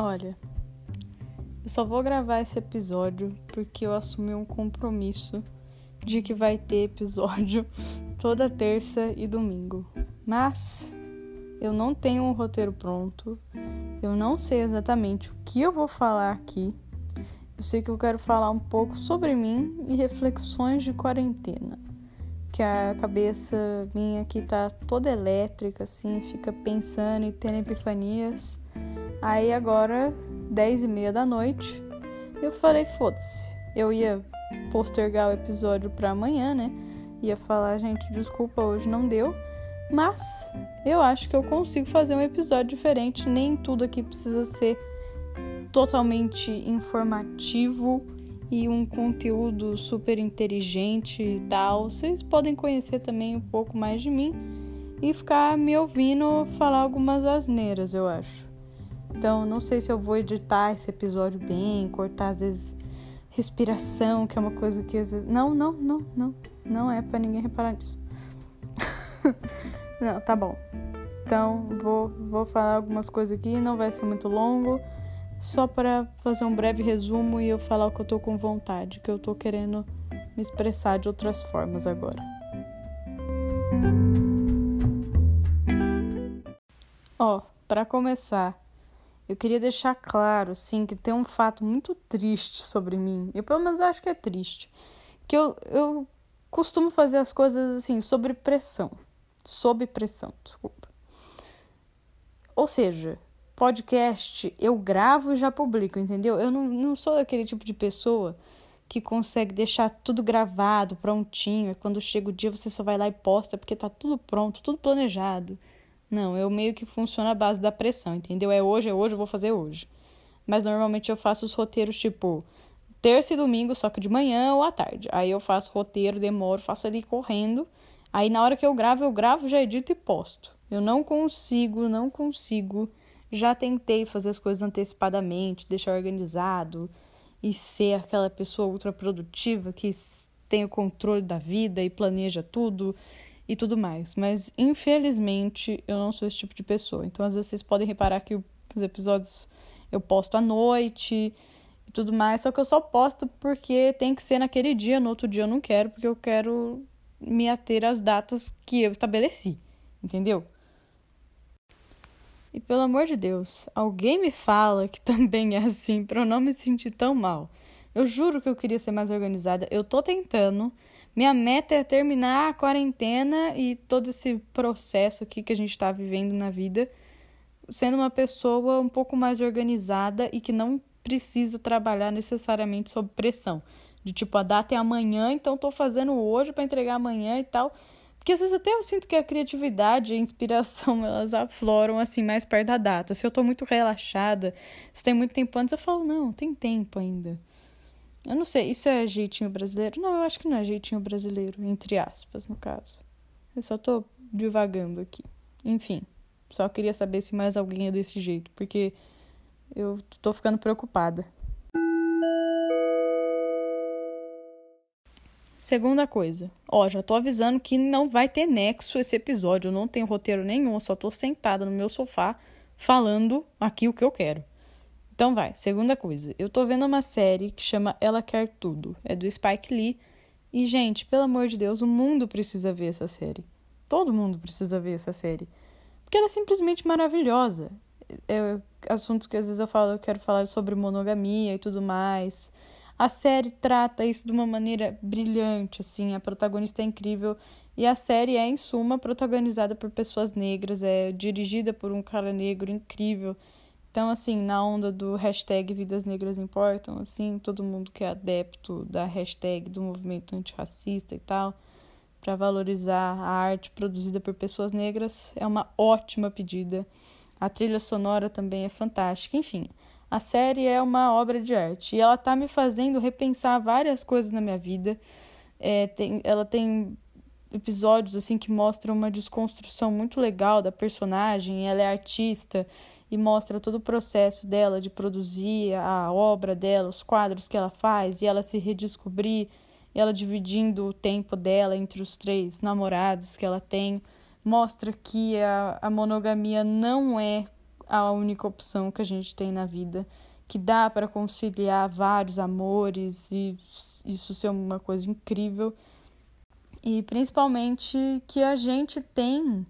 Olha, eu só vou gravar esse episódio porque eu assumi um compromisso de que vai ter episódio toda terça e domingo. Mas eu não tenho um roteiro pronto, eu não sei exatamente o que eu vou falar aqui. Eu sei que eu quero falar um pouco sobre mim e reflexões de quarentena. Que a cabeça minha aqui tá toda elétrica, assim, fica pensando e tendo epifanias. Aí agora, 10 e meia da noite, eu falei, foda-se. Eu ia postergar o episódio para amanhã, né? Ia falar, gente, desculpa, hoje não deu. Mas eu acho que eu consigo fazer um episódio diferente. Nem tudo aqui precisa ser totalmente informativo e um conteúdo super inteligente e tal. Vocês podem conhecer também um pouco mais de mim e ficar me ouvindo falar algumas asneiras, eu acho. Então, não sei se eu vou editar esse episódio bem, cortar às vezes respiração, que é uma coisa que às vezes. Não, não, não, não. Não é para ninguém reparar nisso. não, tá bom. Então, vou, vou falar algumas coisas aqui, não vai ser muito longo. Só para fazer um breve resumo e eu falar o que eu tô com vontade, que eu tô querendo me expressar de outras formas agora. Ó, para começar, eu queria deixar claro, assim, que tem um fato muito triste sobre mim. Eu, pelo menos, acho que é triste. Que eu, eu costumo fazer as coisas, assim, sob pressão. Sob pressão, desculpa. Ou seja, podcast eu gravo e já publico, entendeu? Eu não, não sou aquele tipo de pessoa que consegue deixar tudo gravado, prontinho. E quando chega o dia você só vai lá e posta porque tá tudo pronto, tudo planejado. Não, eu meio que funciono à base da pressão, entendeu? É hoje, é hoje, eu vou fazer hoje. Mas normalmente eu faço os roteiros tipo terça e domingo, só que de manhã ou à tarde. Aí eu faço roteiro, demoro, faço ali correndo. Aí na hora que eu gravo, eu gravo, já edito e posto. Eu não consigo, não consigo. Já tentei fazer as coisas antecipadamente, deixar organizado e ser aquela pessoa ultra produtiva que tem o controle da vida e planeja tudo e tudo mais. Mas infelizmente eu não sou esse tipo de pessoa. Então às vezes vocês podem reparar que os episódios eu posto à noite e tudo mais, só que eu só posto porque tem que ser naquele dia, no outro dia eu não quero, porque eu quero me ater às datas que eu estabeleci, entendeu? E pelo amor de Deus, alguém me fala que também é assim para eu não me sentir tão mal. Eu juro que eu queria ser mais organizada. Eu tô tentando, minha meta é terminar a quarentena e todo esse processo aqui que a gente está vivendo na vida, sendo uma pessoa um pouco mais organizada e que não precisa trabalhar necessariamente sob pressão. De tipo, a data é amanhã, então estou fazendo hoje para entregar amanhã e tal. Porque às vezes até eu sinto que a criatividade e a inspiração elas afloram assim mais perto da data. Se eu estou muito relaxada, se tem muito tempo antes, eu falo, não, tem tempo ainda. Eu não sei, isso é jeitinho brasileiro? Não, eu acho que não é jeitinho brasileiro, entre aspas, no caso. Eu só tô divagando aqui. Enfim, só queria saber se mais alguém é desse jeito, porque eu tô ficando preocupada. Segunda coisa, ó, já tô avisando que não vai ter nexo esse episódio, eu não tenho roteiro nenhum, eu só tô sentada no meu sofá falando aqui o que eu quero. Então vai, segunda coisa. Eu tô vendo uma série que chama Ela Quer Tudo. É do Spike Lee. E, gente, pelo amor de Deus, o mundo precisa ver essa série. Todo mundo precisa ver essa série. Porque ela é simplesmente maravilhosa. É, assuntos que às vezes eu falo, eu quero falar sobre monogamia e tudo mais. A série trata isso de uma maneira brilhante, assim. A protagonista é incrível. E a série é, em suma, protagonizada por pessoas negras. É dirigida por um cara negro incrível. Então, assim, na onda do hashtag Vidas Negras Importam, assim, todo mundo que é adepto da hashtag do movimento antirracista e tal, para valorizar a arte produzida por pessoas negras, é uma ótima pedida. A trilha sonora também é fantástica. Enfim, a série é uma obra de arte e ela tá me fazendo repensar várias coisas na minha vida. É, tem, ela tem episódios assim que mostram uma desconstrução muito legal da personagem. Ela é artista e mostra todo o processo dela de produzir a obra dela, os quadros que ela faz e ela se redescobrir, ela dividindo o tempo dela entre os três namorados que ela tem, mostra que a, a monogamia não é a única opção que a gente tem na vida, que dá para conciliar vários amores e isso ser uma coisa incrível. E principalmente que a gente tem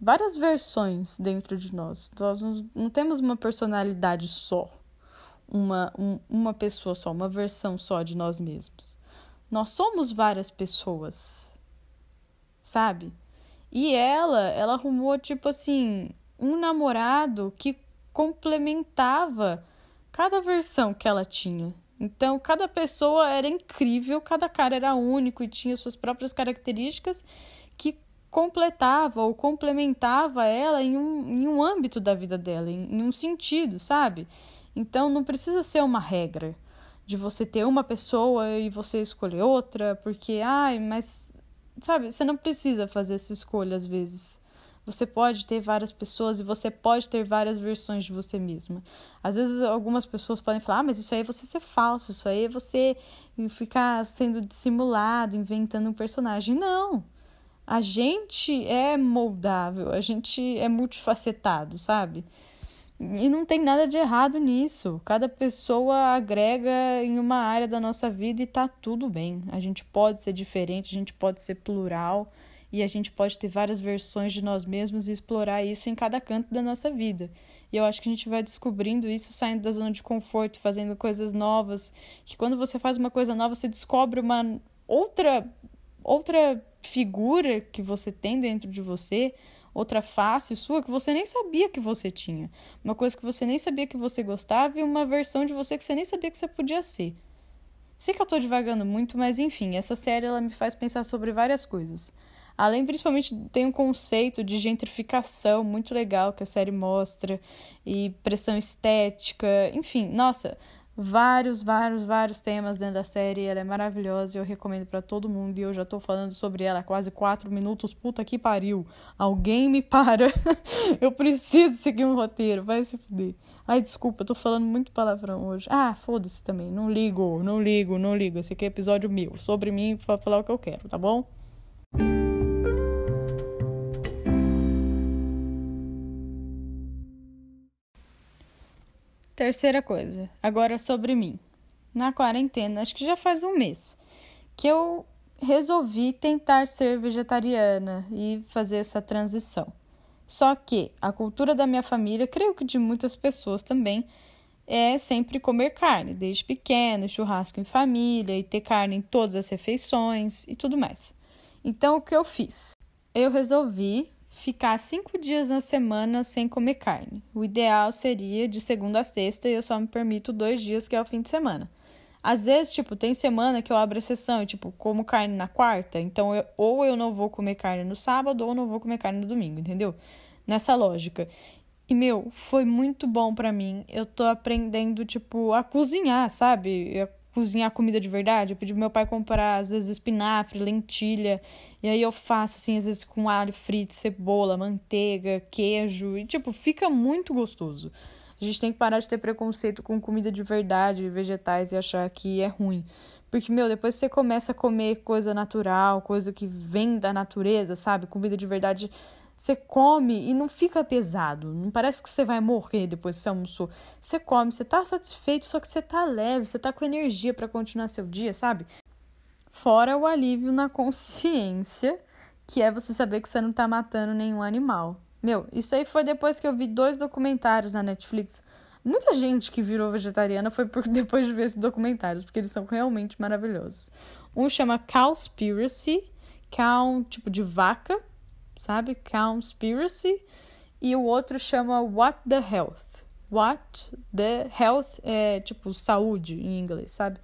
várias versões dentro de nós. Nós não temos uma personalidade só, uma, um, uma pessoa só, uma versão só de nós mesmos. Nós somos várias pessoas, sabe? E ela, ela arrumou, tipo assim, um namorado que complementava cada versão que ela tinha. Então, cada pessoa era incrível, cada cara era único e tinha suas próprias características que completava ou complementava ela em um, em um âmbito da vida dela, em, em um sentido, sabe? Então, não precisa ser uma regra de você ter uma pessoa e você escolher outra, porque, ai, mas sabe, você não precisa fazer essa escolha às vezes. Você pode ter várias pessoas e você pode ter várias versões de você mesma. Às vezes algumas pessoas podem falar, ah, mas isso aí é você ser falso, isso aí é você ficar sendo dissimulado, inventando um personagem. Não. A gente é moldável, a gente é multifacetado, sabe? E não tem nada de errado nisso. Cada pessoa agrega em uma área da nossa vida e tá tudo bem. A gente pode ser diferente, a gente pode ser plural e a gente pode ter várias versões de nós mesmos e explorar isso em cada canto da nossa vida. E eu acho que a gente vai descobrindo isso saindo da zona de conforto, fazendo coisas novas. Que quando você faz uma coisa nova, você descobre uma outra outra figura que você tem dentro de você outra face sua que você nem sabia que você tinha. Uma coisa que você nem sabia que você gostava e uma versão de você que você nem sabia que você podia ser. Sei que eu tô devagando muito, mas enfim, essa série ela me faz pensar sobre várias coisas. Além, principalmente, tem um conceito de gentrificação muito legal que a série mostra, e pressão estética, enfim, nossa, vários, vários, vários temas dentro da série. Ela é maravilhosa e eu recomendo para todo mundo. E eu já tô falando sobre ela há quase quatro minutos. Puta que pariu. Alguém me para. eu preciso seguir um roteiro. Vai se fuder. Ai, desculpa, eu tô falando muito palavrão hoje. Ah, foda-se também. Não ligo, não ligo, não ligo. Esse aqui é episódio meu. Sobre mim, pra falar o que eu quero, tá bom? Terceira coisa, agora sobre mim. Na quarentena, acho que já faz um mês, que eu resolvi tentar ser vegetariana e fazer essa transição. Só que a cultura da minha família, creio que de muitas pessoas também, é sempre comer carne, desde pequeno, churrasco em família e ter carne em todas as refeições e tudo mais. Então, o que eu fiz? Eu resolvi ficar cinco dias na semana sem comer carne. O ideal seria de segunda a sexta e eu só me permito dois dias, que é o fim de semana. Às vezes, tipo, tem semana que eu abro exceção e, tipo, como carne na quarta, então eu, ou eu não vou comer carne no sábado ou não vou comer carne no domingo, entendeu? Nessa lógica. E, meu, foi muito bom para mim. Eu tô aprendendo, tipo, a cozinhar, sabe? Cozinhar comida de verdade. Eu pedi pro meu pai comprar, às vezes, espinafre, lentilha. E aí eu faço, assim, às vezes com alho frito, cebola, manteiga, queijo. E, tipo, fica muito gostoso. A gente tem que parar de ter preconceito com comida de verdade, vegetais, e achar que é ruim. Porque, meu, depois você começa a comer coisa natural, coisa que vem da natureza, sabe? Comida de verdade você come e não fica pesado. Não parece que você vai morrer depois que você almoçou. Você come, você tá satisfeito, só que você tá leve, você tá com energia para continuar seu dia, sabe? Fora o alívio na consciência, que é você saber que você não tá matando nenhum animal. Meu, isso aí foi depois que eu vi dois documentários na Netflix. Muita gente que virou vegetariana foi por, depois de ver esses documentários, porque eles são realmente maravilhosos. Um chama Cowspiracy, cow tipo de vaca, sabe? Conspiracy. E o outro chama What the Health. What the Health é tipo saúde em inglês, sabe?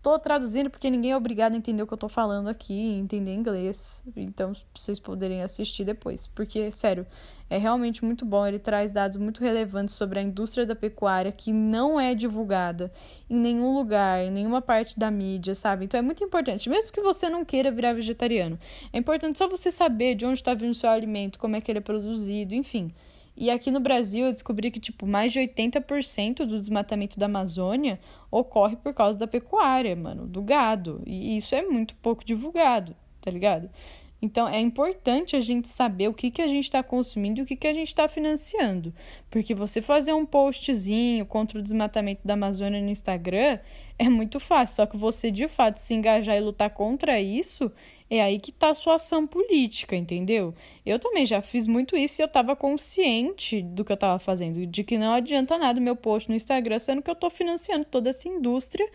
Tô traduzindo porque ninguém é obrigado a entender o que eu tô falando aqui, entender inglês. Então, vocês poderem assistir depois. Porque, sério, é realmente muito bom. Ele traz dados muito relevantes sobre a indústria da pecuária que não é divulgada em nenhum lugar, em nenhuma parte da mídia, sabe? Então é muito importante. Mesmo que você não queira virar vegetariano, é importante só você saber de onde está vindo o seu alimento, como é que ele é produzido, enfim. E aqui no Brasil eu descobri que, tipo, mais de 80% do desmatamento da Amazônia ocorre por causa da pecuária, mano, do gado. E isso é muito pouco divulgado, tá ligado? Então é importante a gente saber o que, que a gente está consumindo e o que, que a gente está financiando. Porque você fazer um postzinho contra o desmatamento da Amazônia no Instagram é muito fácil. Só que você de fato se engajar e lutar contra isso, é aí que está a sua ação política, entendeu? Eu também já fiz muito isso e eu estava consciente do que eu estava fazendo, de que não adianta nada meu post no Instagram, sendo que eu estou financiando toda essa indústria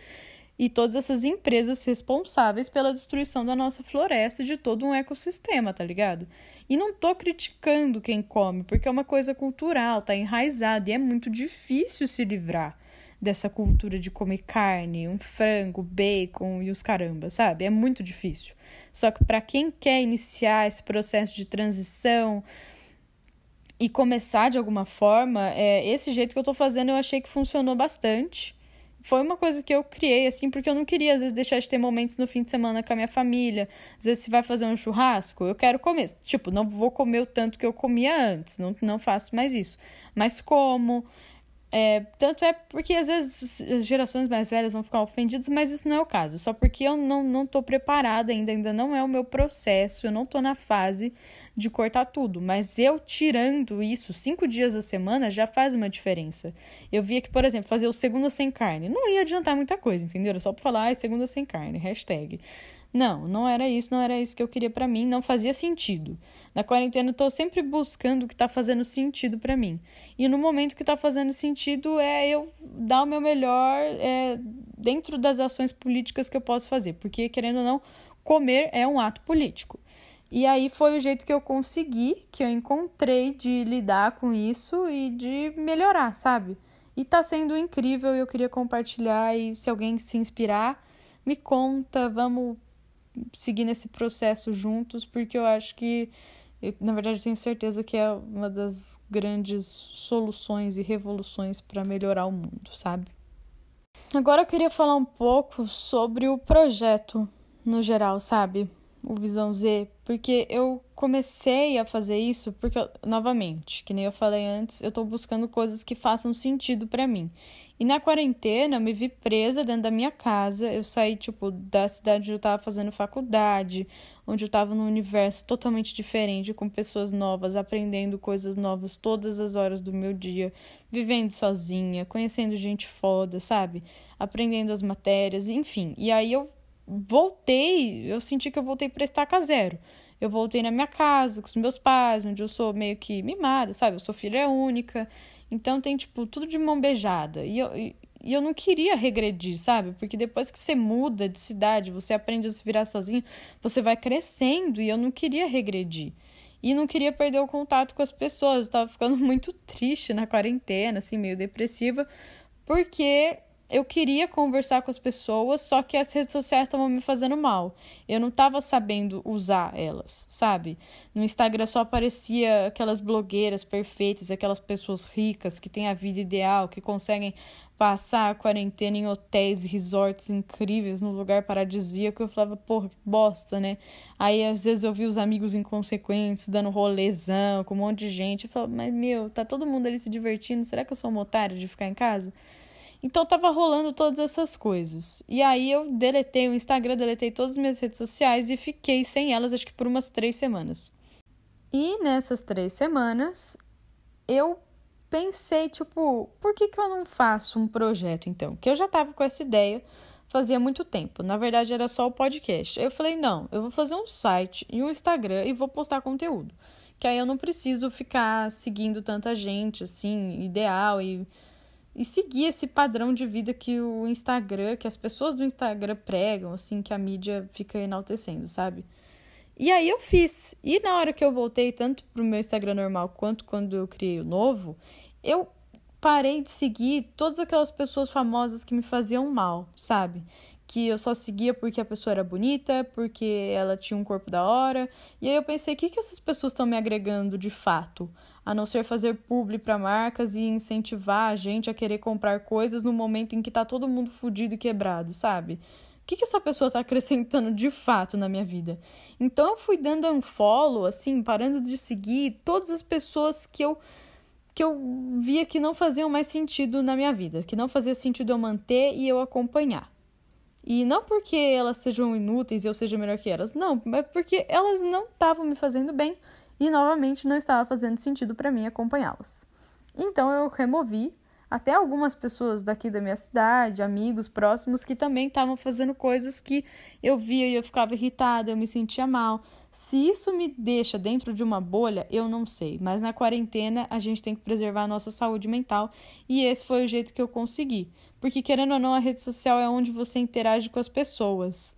e todas essas empresas responsáveis pela destruição da nossa floresta e de todo um ecossistema, tá ligado? E não tô criticando quem come, porque é uma coisa cultural, tá enraizado e é muito difícil se livrar dessa cultura de comer carne, um frango, bacon e os caramba, sabe? É muito difícil. Só que para quem quer iniciar esse processo de transição e começar de alguma forma, é, esse jeito que eu tô fazendo eu achei que funcionou bastante foi uma coisa que eu criei, assim, porque eu não queria, às vezes, deixar de ter momentos no fim de semana com a minha família. Às vezes, se vai fazer um churrasco, eu quero comer. Tipo, não vou comer o tanto que eu comia antes, não, não faço mais isso. Mas como. É, tanto é porque às vezes as gerações mais velhas vão ficar ofendidas, mas isso não é o caso. Só porque eu não, não tô preparada ainda, ainda não é o meu processo, eu não tô na fase de cortar tudo. Mas eu tirando isso cinco dias da semana já faz uma diferença. Eu via que, por exemplo, fazer o segunda sem carne não ia adiantar muita coisa, entendeu? Era só pra falar, ah, segunda sem carne, hashtag. Não, não era isso, não era isso que eu queria para mim, não fazia sentido. Na quarentena eu tô sempre buscando o que tá fazendo sentido para mim. E no momento que tá fazendo sentido é eu dar o meu melhor é, dentro das ações políticas que eu posso fazer, porque querendo ou não, comer é um ato político. E aí foi o jeito que eu consegui, que eu encontrei de lidar com isso e de melhorar, sabe? E tá sendo incrível e eu queria compartilhar e se alguém se inspirar, me conta, vamos seguir nesse processo juntos, porque eu acho que eu, na verdade, tenho certeza que é uma das grandes soluções e revoluções para melhorar o mundo, sabe? Agora eu queria falar um pouco sobre o projeto no geral, sabe? O Visão Z, porque eu comecei a fazer isso porque, novamente, que nem eu falei antes, eu tô buscando coisas que façam sentido para mim. E na quarentena eu me vi presa dentro da minha casa. Eu saí, tipo, da cidade onde eu tava fazendo faculdade, onde eu tava num universo totalmente diferente, com pessoas novas, aprendendo coisas novas todas as horas do meu dia, vivendo sozinha, conhecendo gente foda, sabe? Aprendendo as matérias, enfim. E aí eu voltei, eu senti que eu voltei para estaca zero. Eu voltei na minha casa, com os meus pais, onde eu sou meio que mimada, sabe? Eu sou filha única. Então tem, tipo, tudo de mão beijada. E eu, e, e eu não queria regredir, sabe? Porque depois que você muda de cidade, você aprende a se virar sozinho, você vai crescendo e eu não queria regredir. E não queria perder o contato com as pessoas. Eu tava ficando muito triste na quarentena, assim, meio depressiva, porque eu queria conversar com as pessoas, só que as redes sociais estavam me fazendo mal. Eu não estava sabendo usar elas, sabe? No Instagram só aparecia aquelas blogueiras perfeitas, aquelas pessoas ricas que têm a vida ideal, que conseguem passar a quarentena em hotéis e resorts incríveis, num lugar paradisíaco. Eu falava, porra, que bosta, né? Aí às vezes eu vi os amigos inconsequentes dando rolezão com um monte de gente. Eu falava, mas meu, tá todo mundo ali se divertindo, será que eu sou uma otária de ficar em casa? Então tava rolando todas essas coisas. E aí eu deletei o Instagram, deletei todas as minhas redes sociais e fiquei sem elas, acho que por umas três semanas. E nessas três semanas eu pensei, tipo, por que, que eu não faço um projeto então? Que eu já tava com essa ideia fazia muito tempo. Na verdade, era só o podcast. Eu falei, não, eu vou fazer um site e um Instagram e vou postar conteúdo. Que aí eu não preciso ficar seguindo tanta gente, assim, ideal e e seguir esse padrão de vida que o Instagram, que as pessoas do Instagram pregam, assim, que a mídia fica enaltecendo, sabe? E aí eu fiz. E na hora que eu voltei, tanto pro meu Instagram normal quanto quando eu criei o novo, eu parei de seguir todas aquelas pessoas famosas que me faziam mal, sabe? Que eu só seguia porque a pessoa era bonita, porque ela tinha um corpo da hora. E aí eu pensei, o que, que essas pessoas estão me agregando de fato? a não ser fazer publi para marcas e incentivar a gente a querer comprar coisas no momento em que tá todo mundo fudido e quebrado, sabe? O que, que essa pessoa tá acrescentando de fato na minha vida? Então eu fui dando um follow, assim, parando de seguir todas as pessoas que eu que eu via que não faziam mais sentido na minha vida, que não fazia sentido eu manter e eu acompanhar. E não porque elas sejam inúteis e eu seja melhor que elas, não, mas porque elas não estavam me fazendo bem e novamente não estava fazendo sentido para mim acompanhá-las. Então eu removi até algumas pessoas daqui da minha cidade, amigos próximos que também estavam fazendo coisas que eu via e eu ficava irritada, eu me sentia mal. Se isso me deixa dentro de uma bolha, eu não sei, mas na quarentena a gente tem que preservar a nossa saúde mental e esse foi o jeito que eu consegui. Porque querendo ou não, a rede social é onde você interage com as pessoas.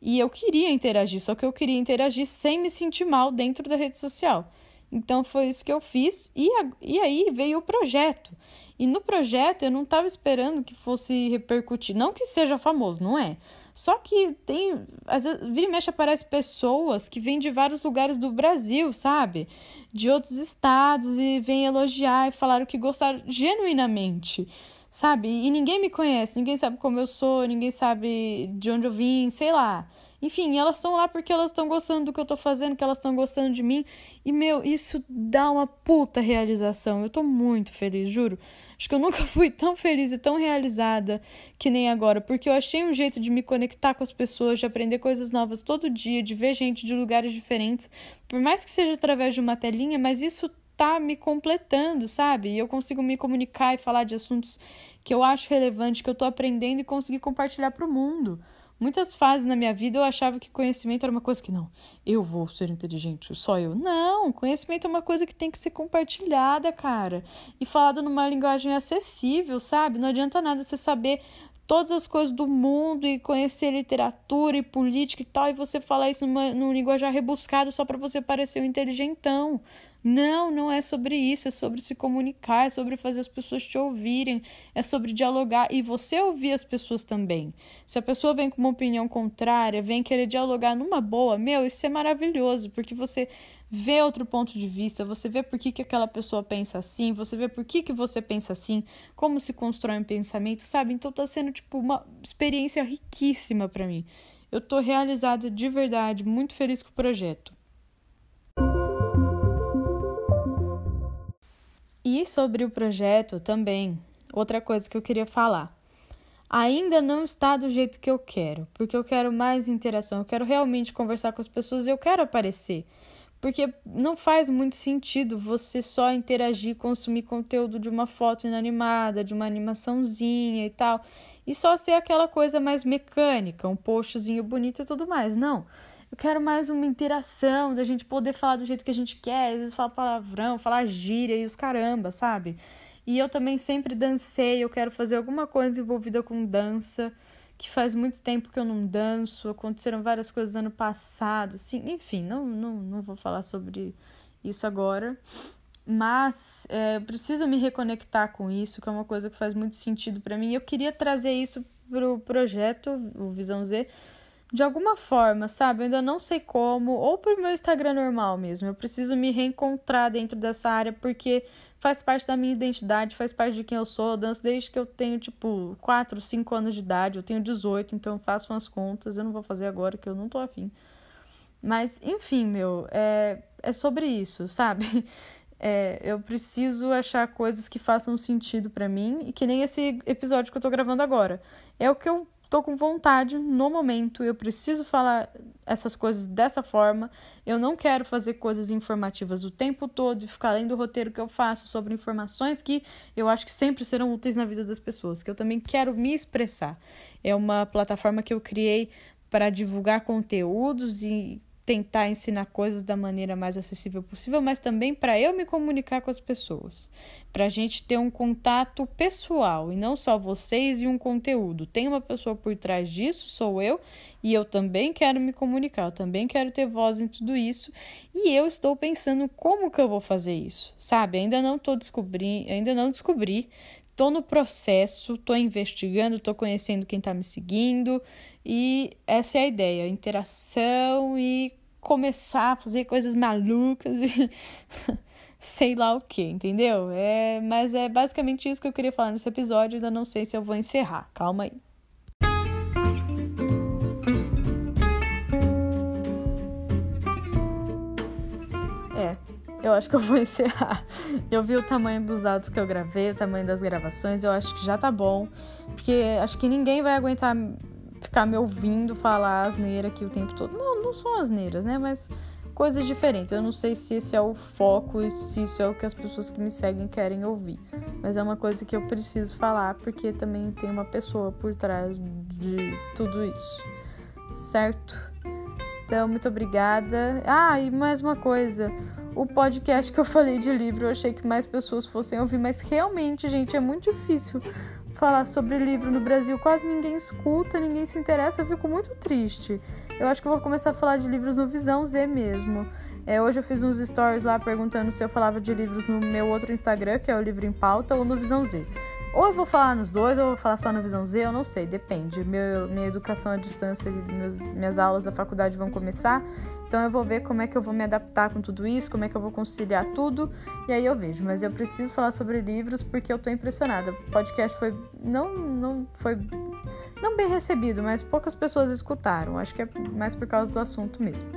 E eu queria interagir, só que eu queria interagir sem me sentir mal dentro da rede social. Então foi isso que eu fiz e, a, e aí veio o projeto. E no projeto eu não estava esperando que fosse repercutir. Não que seja famoso, não é. Só que tem. Às vezes, vira e mexe aparece pessoas que vêm de vários lugares do Brasil, sabe? De outros estados e vêm elogiar e falaram que gostaram genuinamente sabe? E ninguém me conhece, ninguém sabe como eu sou, ninguém sabe de onde eu vim, sei lá. Enfim, elas estão lá porque elas estão gostando do que eu tô fazendo, que elas estão gostando de mim. E, meu, isso dá uma puta realização. Eu tô muito feliz, juro. Acho que eu nunca fui tão feliz e tão realizada que nem agora, porque eu achei um jeito de me conectar com as pessoas, de aprender coisas novas todo dia, de ver gente de lugares diferentes, por mais que seja através de uma telinha, mas isso tá me completando, sabe? E eu consigo me comunicar e falar de assuntos que eu acho relevante, que eu tô aprendendo e conseguir compartilhar para o mundo. Muitas fases na minha vida eu achava que conhecimento era uma coisa que não, eu vou ser inteligente, só eu. Não, conhecimento é uma coisa que tem que ser compartilhada, cara. E falada numa linguagem acessível, sabe? Não adianta nada você saber todas as coisas do mundo e conhecer literatura e política e tal, e você falar isso numa, num linguajar rebuscado só para você parecer um inteligentão. Não, não é sobre isso, é sobre se comunicar, é sobre fazer as pessoas te ouvirem, é sobre dialogar e você ouvir as pessoas também. Se a pessoa vem com uma opinião contrária, vem querer dialogar numa boa, meu, isso é maravilhoso, porque você vê outro ponto de vista, você vê por que, que aquela pessoa pensa assim, você vê por que, que você pensa assim, como se constrói um pensamento, sabe? Então tá sendo tipo uma experiência riquíssima para mim. Eu tô realizada de verdade, muito feliz com o projeto. E sobre o projeto também, outra coisa que eu queria falar. Ainda não está do jeito que eu quero, porque eu quero mais interação, eu quero realmente conversar com as pessoas eu quero aparecer. Porque não faz muito sentido você só interagir, consumir conteúdo de uma foto inanimada, de uma animaçãozinha e tal, e só ser aquela coisa mais mecânica, um postzinho bonito e tudo mais. Não. Eu quero mais uma interação, da gente poder falar do jeito que a gente quer, às vezes falar palavrão, falar gíria e os caramba, sabe? E eu também sempre dancei, eu quero fazer alguma coisa envolvida com dança, que faz muito tempo que eu não danço, aconteceram várias coisas ano passado, assim, enfim, não, não, não vou falar sobre isso agora. Mas é, eu preciso me reconectar com isso, que é uma coisa que faz muito sentido para mim. Eu queria trazer isso pro projeto, o Visão Z, de alguma forma, sabe? Eu ainda não sei como, ou por meu Instagram normal mesmo. Eu preciso me reencontrar dentro dessa área porque faz parte da minha identidade, faz parte de quem eu sou. Eu danço desde que eu tenho, tipo, 4, 5 anos de idade. Eu tenho 18, então eu faço umas contas. Eu não vou fazer agora, que eu não tô afim. Mas, enfim, meu, é, é sobre isso, sabe? É, eu preciso achar coisas que façam sentido para mim e que nem esse episódio que eu tô gravando agora. É o que eu tô com vontade no momento, eu preciso falar essas coisas dessa forma. Eu não quero fazer coisas informativas o tempo todo e ficar lendo o roteiro que eu faço sobre informações que eu acho que sempre serão úteis na vida das pessoas, que eu também quero me expressar. É uma plataforma que eu criei para divulgar conteúdos e tentar ensinar coisas da maneira mais acessível possível, mas também para eu me comunicar com as pessoas, para a gente ter um contato pessoal e não só vocês e um conteúdo. Tem uma pessoa por trás disso, sou eu, e eu também quero me comunicar, eu também quero ter voz em tudo isso, e eu estou pensando como que eu vou fazer isso, sabe? Ainda não estou descobrindo, ainda não descobri. Tô no processo, tô investigando, tô conhecendo quem tá me seguindo, e essa é a ideia, interação e começar a fazer coisas malucas e sei lá o que, entendeu? É, mas é basicamente isso que eu queria falar nesse episódio, ainda não sei se eu vou encerrar. Calma aí. Eu acho que eu vou encerrar. Eu vi o tamanho dos áudios que eu gravei, o tamanho das gravações, eu acho que já tá bom, porque acho que ninguém vai aguentar ficar me ouvindo falar asneira aqui o tempo todo. Não, não são asneiras, né? Mas coisas diferentes. Eu não sei se esse é o foco e se isso é o que as pessoas que me seguem querem ouvir. Mas é uma coisa que eu preciso falar porque também tem uma pessoa por trás de tudo isso. Certo? Então, muito obrigada. Ah, e mais uma coisa. O podcast que eu falei de livro, eu achei que mais pessoas fossem ouvir, mas realmente, gente, é muito difícil falar sobre livro no Brasil. Quase ninguém escuta, ninguém se interessa. Eu fico muito triste. Eu acho que eu vou começar a falar de livros no Visão Z mesmo. É, hoje eu fiz uns stories lá perguntando se eu falava de livros no meu outro Instagram, que é o Livro em Pauta, ou no Visão Z. Ou eu vou falar nos dois, ou eu vou falar só no Visão Z, eu não sei, depende. Meu, minha educação à distância, meus, minhas aulas da faculdade vão começar, então eu vou ver como é que eu vou me adaptar com tudo isso, como é que eu vou conciliar tudo, e aí eu vejo. Mas eu preciso falar sobre livros porque eu tô impressionada. O podcast foi não não foi não bem recebido, mas poucas pessoas escutaram. Acho que é mais por causa do assunto mesmo.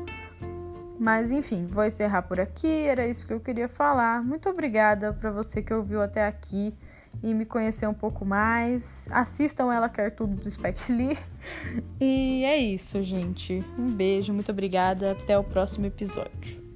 Mas enfim, vou encerrar por aqui. Era isso que eu queria falar. Muito obrigada para você que ouviu até aqui e me conhecer um pouco mais. Assistam Ela Quer Tudo do Spike Lee. E é isso, gente. Um beijo, muito obrigada. Até o próximo episódio.